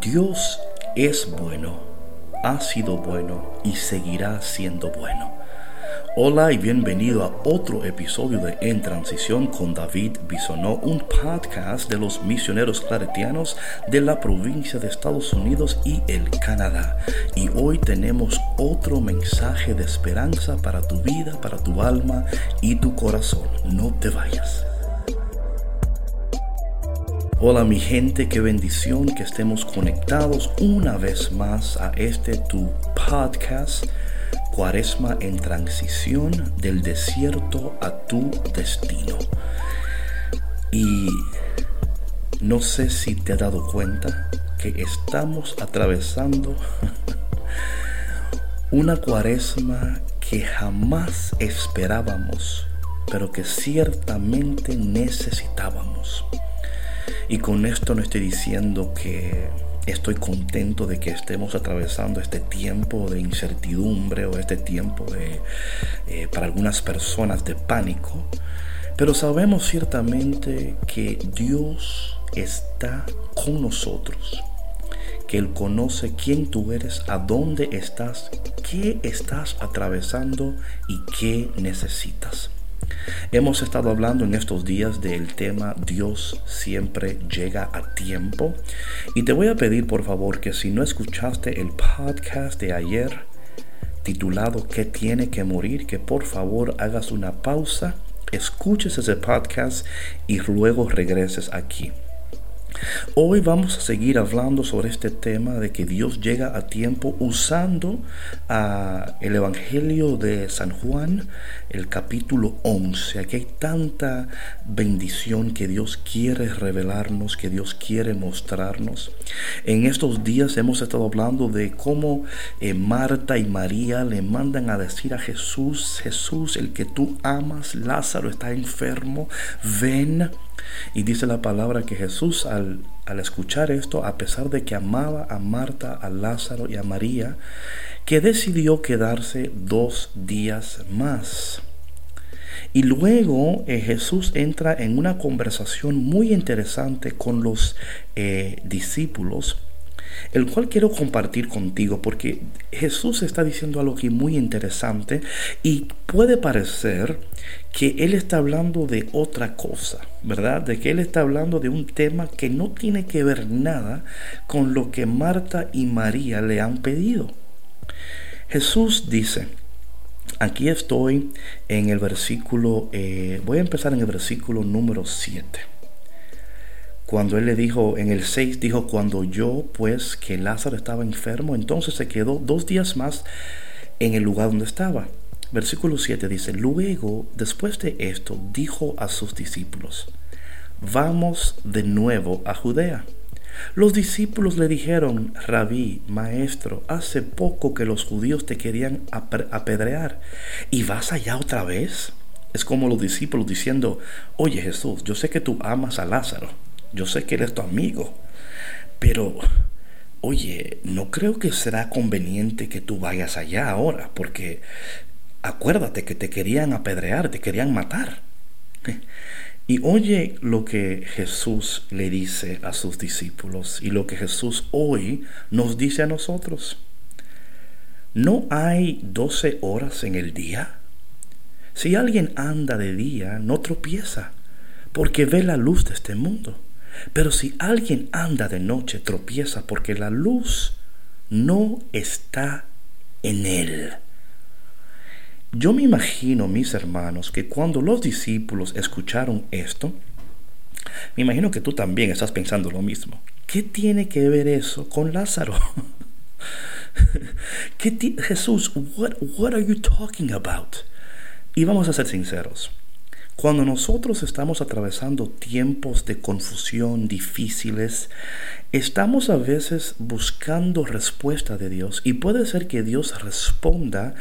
Dios es bueno, ha sido bueno y seguirá siendo bueno. Hola y bienvenido a otro episodio de En Transición con David Bisonó, un podcast de los misioneros claretianos de la provincia de Estados Unidos y el Canadá. Y hoy tenemos otro mensaje de esperanza para tu vida, para tu alma y tu corazón. No te vayas. Hola mi gente, qué bendición que estemos conectados una vez más a este tu podcast, Cuaresma en transición del desierto a tu destino. Y no sé si te has dado cuenta que estamos atravesando una cuaresma que jamás esperábamos, pero que ciertamente necesitábamos. Y con esto no estoy diciendo que estoy contento de que estemos atravesando este tiempo de incertidumbre o este tiempo de, eh, para algunas personas de pánico, pero sabemos ciertamente que Dios está con nosotros, que Él conoce quién tú eres, a dónde estás, qué estás atravesando y qué necesitas. Hemos estado hablando en estos días del tema Dios siempre llega a tiempo y te voy a pedir por favor que si no escuchaste el podcast de ayer titulado ¿Qué tiene que morir? que por favor hagas una pausa, escuches ese podcast y luego regreses aquí. Hoy vamos a seguir hablando sobre este tema de que Dios llega a tiempo usando el Evangelio de San Juan, el capítulo 11. Aquí hay tanta bendición que Dios quiere revelarnos, que Dios quiere mostrarnos. En estos días hemos estado hablando de cómo eh, Marta y María le mandan a decir a Jesús, Jesús, el que tú amas, Lázaro está enfermo, ven. Y dice la palabra que Jesús al, escuchar esto, a pesar de que amaba a Marta, a Lázaro y a María, que decidió quedarse dos días más. Y luego eh, Jesús entra en una conversación muy interesante con los eh, discípulos el cual quiero compartir contigo porque Jesús está diciendo algo aquí muy interesante y puede parecer que Él está hablando de otra cosa, ¿verdad? De que Él está hablando de un tema que no tiene que ver nada con lo que Marta y María le han pedido. Jesús dice, aquí estoy en el versículo, eh, voy a empezar en el versículo número 7 cuando él le dijo, en el 6 dijo, cuando yo pues que Lázaro estaba enfermo, entonces se quedó dos días más en el lugar donde estaba. Versículo 7 dice, luego, después de esto, dijo a sus discípulos, vamos de nuevo a Judea. Los discípulos le dijeron, Rabí, maestro, hace poco que los judíos te querían apedrear, ¿y vas allá otra vez? Es como los discípulos diciendo, oye Jesús, yo sé que tú amas a Lázaro yo sé que eres tu amigo, pero oye, no creo que será conveniente que tú vayas allá ahora, porque acuérdate que te querían apedrear, te querían matar. Y oye lo que Jesús le dice a sus discípulos y lo que Jesús hoy nos dice a nosotros. ¿No hay doce horas en el día? Si alguien anda de día, no tropieza, porque ve la luz de este mundo. Pero si alguien anda de noche, tropieza porque la luz no está en él. Yo me imagino, mis hermanos, que cuando los discípulos escucharon esto, me imagino que tú también estás pensando lo mismo. ¿Qué tiene que ver eso con Lázaro? ¿Qué Jesús, what, what are you talking about? Y vamos a ser sinceros. Cuando nosotros estamos atravesando tiempos de confusión difíciles, estamos a veces buscando respuesta de Dios y puede ser que Dios responda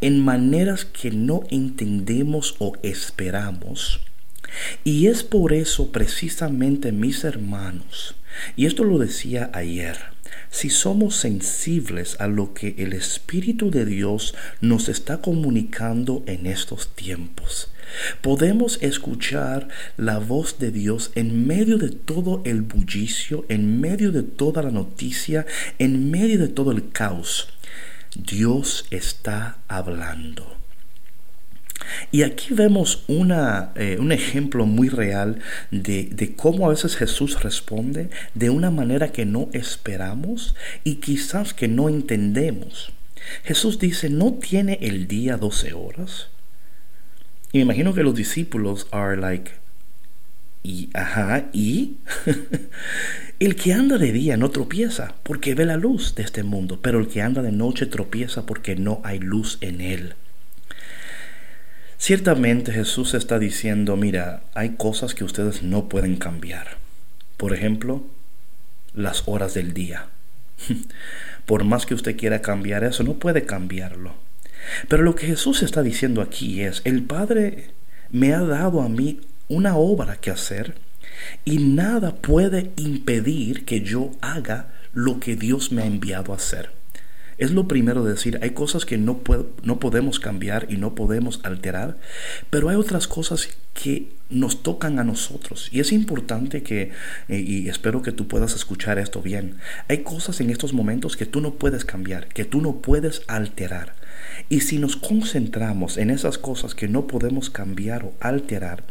en maneras que no entendemos o esperamos. Y es por eso precisamente mis hermanos, y esto lo decía ayer, si somos sensibles a lo que el Espíritu de Dios nos está comunicando en estos tiempos. Podemos escuchar la voz de Dios en medio de todo el bullicio, en medio de toda la noticia, en medio de todo el caos. Dios está hablando. Y aquí vemos una, eh, un ejemplo muy real de, de, cómo a veces Jesús responde de una manera que no esperamos y quizás que no entendemos. Jesús dice, ¿no tiene el día 12 horas? Y me imagino que los discípulos are like, y, ajá, y el que anda de día no tropieza porque ve la luz de este mundo, pero el que anda de noche tropieza porque no hay luz en él. Ciertamente Jesús está diciendo, mira, hay cosas que ustedes no pueden cambiar. Por ejemplo, las horas del día. Por más que usted quiera cambiar eso, no puede cambiarlo. Pero lo que Jesús está diciendo aquí es, el Padre me ha dado a mí una obra que hacer y nada puede impedir que yo haga lo que Dios me ha enviado a hacer. Es lo primero de decir, hay cosas que no, no podemos cambiar y no podemos alterar, pero hay otras cosas que nos tocan a nosotros. Y es importante que, eh, y espero que tú puedas escuchar esto bien, hay cosas en estos momentos que tú no puedes cambiar, que tú no puedes alterar. Y si nos concentramos en esas cosas que no podemos cambiar o alterar,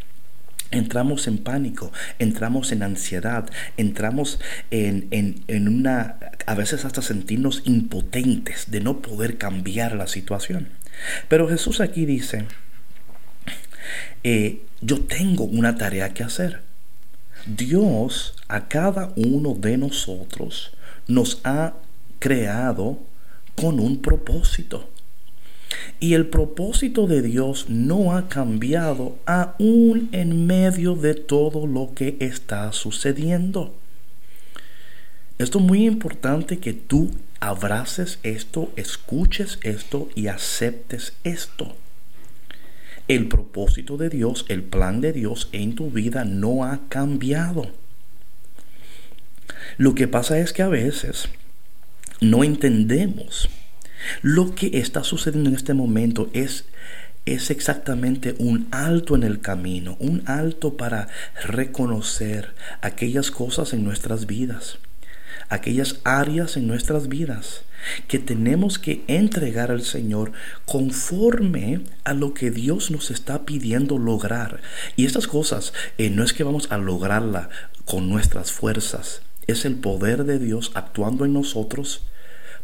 entramos en pánico, entramos en ansiedad, entramos en, en, una, a veces hasta sentirnos impotentes de no poder cambiar la situación. Pero Jesús aquí dice, eh, yo tengo una tarea que hacer. Dios a cada uno de nosotros nos ha creado con un propósito. Y el propósito de Dios no ha cambiado aún en medio de todo lo que está sucediendo. Esto es muy importante que tú abraces esto, escuches esto y aceptes esto. El propósito de Dios, el plan de Dios en tu vida no ha cambiado. Lo que pasa es que a veces no entendemos lo que está sucediendo en este momento es, es exactamente un alto en el camino, un alto para reconocer aquellas cosas en nuestras vidas, aquellas áreas en nuestras vidas que tenemos que entregar al Señor conforme a lo que Dios nos está pidiendo lograr. Y estas cosas eh, no es que vamos a lograrla con nuestras fuerzas, es el poder de Dios actuando en nosotros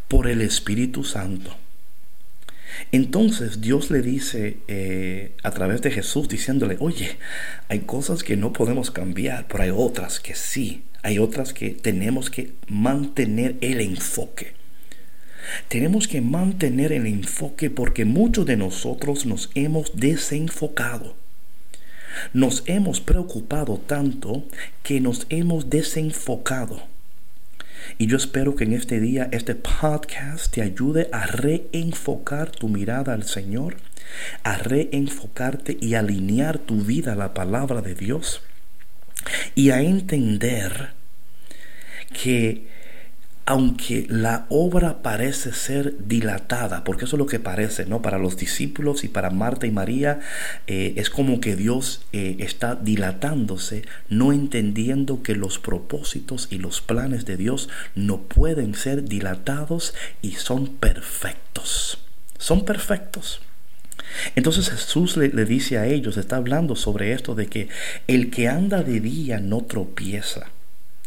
por el Espíritu Santo. Entonces Dios le dice eh, a través de Jesús diciéndole, oye, hay cosas que no podemos cambiar, pero hay otras que sí, hay otras que tenemos que mantener el enfoque. Tenemos que mantener el enfoque porque muchos de nosotros nos hemos desenfocado. Nos hemos preocupado tanto que nos hemos desenfocado. Y yo espero que en este día este podcast te ayude a reenfocar tu mirada al Señor, a reenfocarte y alinear tu vida a la palabra de Dios y a entender que aunque la obra parece ser dilatada, porque eso es lo que parece, ¿no? Para los discípulos y para Marta y María, eh, es como que Dios eh, está dilatándose, no entendiendo que los propósitos y los planes de Dios no pueden ser dilatados y son perfectos. Son perfectos. Entonces Jesús le, le, dice a ellos, está hablando sobre esto de que el que anda de día no tropieza.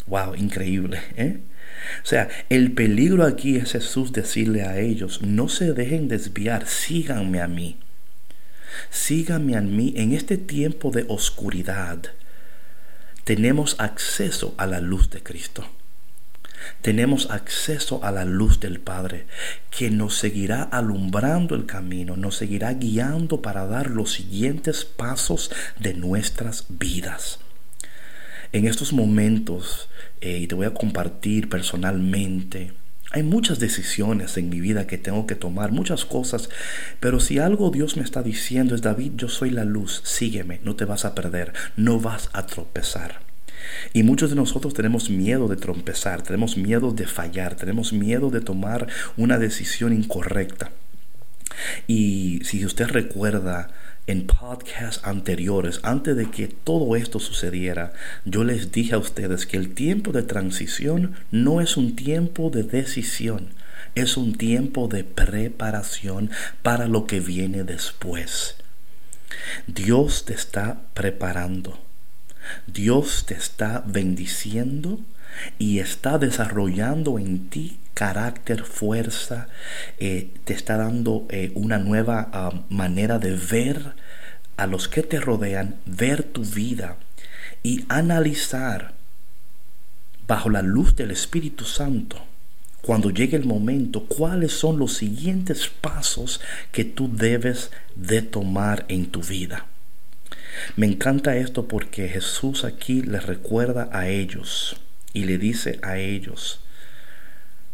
Wow, increíble. ¿eh? O sea, el peligro aquí es Jesús decirle a ellos, no se dejen desviar, síganme a mí. Síganme a mí en este tiempo de oscuridad. Tenemos acceso a la luz de Cristo. Tenemos acceso a la luz del Padre, que nos seguirá alumbrando el camino, nos seguirá guiando para dar los siguientes pasos de nuestras vidas. En estos momentos eh, y te voy a compartir personalmente. Hay muchas decisiones en mi vida que tengo que tomar, muchas cosas, pero si algo Dios me está diciendo es, David, yo soy la luz, sígueme, no te vas a perder, no vas a tropezar. Y muchos de nosotros tenemos miedo de trompezar, tenemos miedo de fallar, tenemos miedo de tomar una decisión incorrecta. Y si usted recuerda en podcasts anteriores, antes de que todo esto sucediera, yo les dije a ustedes que el tiempo de transición no es un tiempo de decisión, es un tiempo de preparación para lo que viene después. Dios te está preparando. Dios te está bendiciendo y está desarrollando en ti carácter, fuerza, eh, te está dando eh, una nueva ah, manera de ver a los que te rodean, ver tu vida y analizar bajo la luz del Espíritu Santo cuando llegue el momento, cuáles son los siguientes pasos que tú debes de tomar en tu vida. Me encanta esto porque Jesús aquí les recuerda a ellos y le dice a ellos,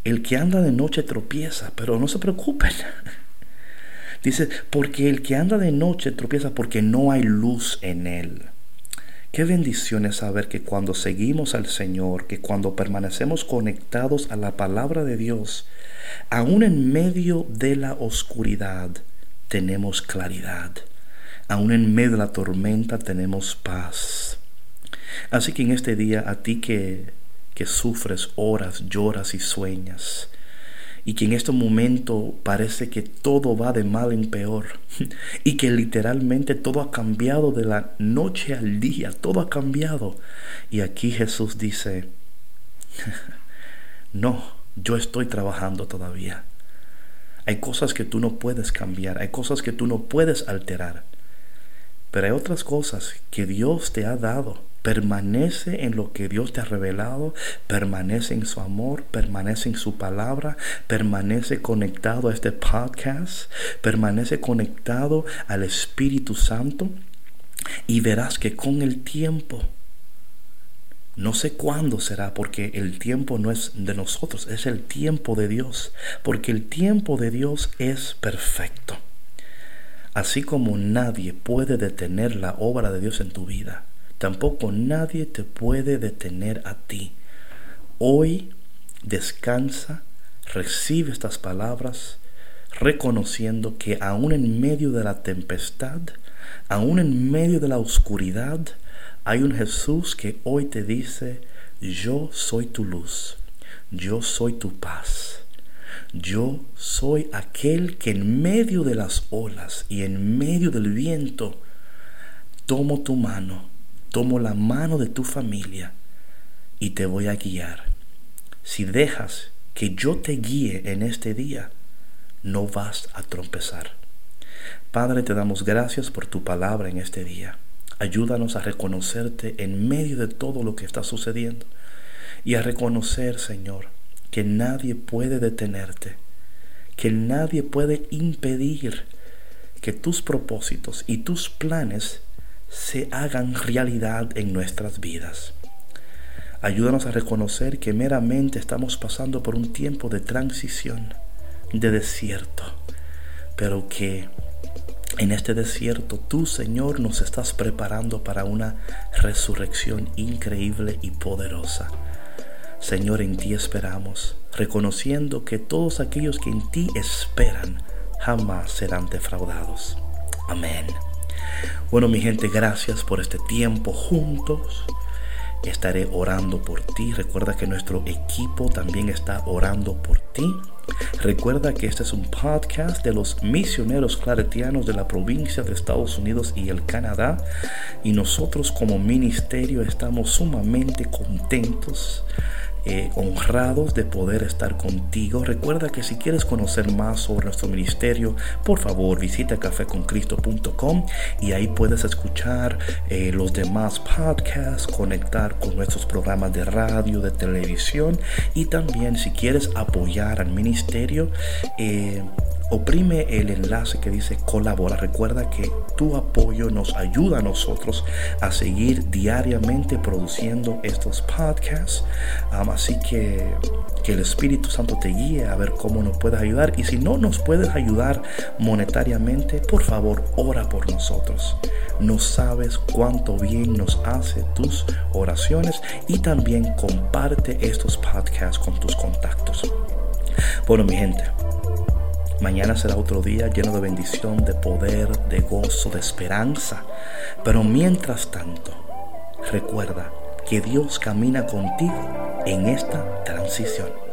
el que anda de noche tropieza, pero no se preocupen. Dice, porque el que anda de noche tropieza porque no hay luz en él. Qué bendición es saber que cuando seguimos al Señor, que cuando permanecemos conectados a la palabra de Dios, aún en medio de la oscuridad, tenemos claridad. Aún en medio de la tormenta tenemos paz. Así que en este día, a ti que, que sufres horas, lloras y sueñas, y que en este momento parece que todo va de mal en peor. Y que literalmente todo ha cambiado de la noche al día, todo ha cambiado. Y aquí Jesús dice, no, yo estoy trabajando todavía. Hay cosas que tú no puedes cambiar, hay cosas que tú no puedes alterar, pero hay otras cosas que Dios te ha dado Permanece en lo que Dios te ha revelado, permanece en su amor, permanece en su palabra, permanece conectado a este podcast, permanece conectado al Espíritu Santo y verás que con el tiempo, no sé cuándo será, porque el tiempo no es de nosotros, es el tiempo de Dios, porque el tiempo de Dios es perfecto. Así como nadie puede detener la obra de Dios en tu vida, Tampoco nadie te puede detener a ti. Hoy descansa, recibe estas palabras, reconociendo que aún en medio de la tempestad, aún en medio de la oscuridad, hay un Jesús que hoy te dice, yo soy tu luz, yo soy tu paz. Yo soy aquel que en medio de las olas y en medio del viento tomo tu mano tomo la mano de tu familia y te voy a guiar. Si dejas que yo te guíe en este día, no vas a trompezar. Padre, te damos gracias por tu palabra en este día. Ayúdanos a reconocerte en medio de todo lo que está sucediendo y a reconocer, Señor, que nadie puede detenerte, que nadie puede impedir que tus propósitos y tus planes se hagan realidad en nuestras vidas. Ayúdanos a reconocer que meramente estamos pasando por un tiempo de transición, de desierto, pero que en este desierto tú, Señor, nos estás preparando para una resurrección increíble y poderosa. Señor, en ti esperamos, reconociendo que todos aquellos que en ti esperan jamás serán defraudados. Amén. Bueno, mi gente, gracias por este tiempo juntos. Estaré orando por ti. Recuerda que nuestro equipo también está orando por ti. Recuerda que este es un podcast de los misioneros claretianos de la provincia de Estados Unidos y el Canadá. Y nosotros como ministerio estamos sumamente contentos eh, honrados de poder estar contigo. Recuerda que si quieres conocer más sobre nuestro ministerio, por favor visita cafeconcristo.com y ahí puedes escuchar eh, los demás podcasts, conectar con nuestros programas de radio, de televisión y también si quieres apoyar al ministerio, eh, oprime el enlace que dice colabora. Recuerda que tu apoyo nos ayuda a nosotros a seguir diariamente produciendo estos podcasts. así que que el Espíritu Santo te guíe a ver cómo nos puedes ayudar. Y si no nos puedes ayudar monetariamente, por favor, ora por nosotros. No sabes cuánto bien nos hace tus oraciones y también comparte estos podcasts con tus contactos. Bueno, mi gente. Mañana será otro día lleno de bendición, de poder, de gozo, de esperanza. Pero mientras tanto, recuerda que Dios camina contigo en esta transición.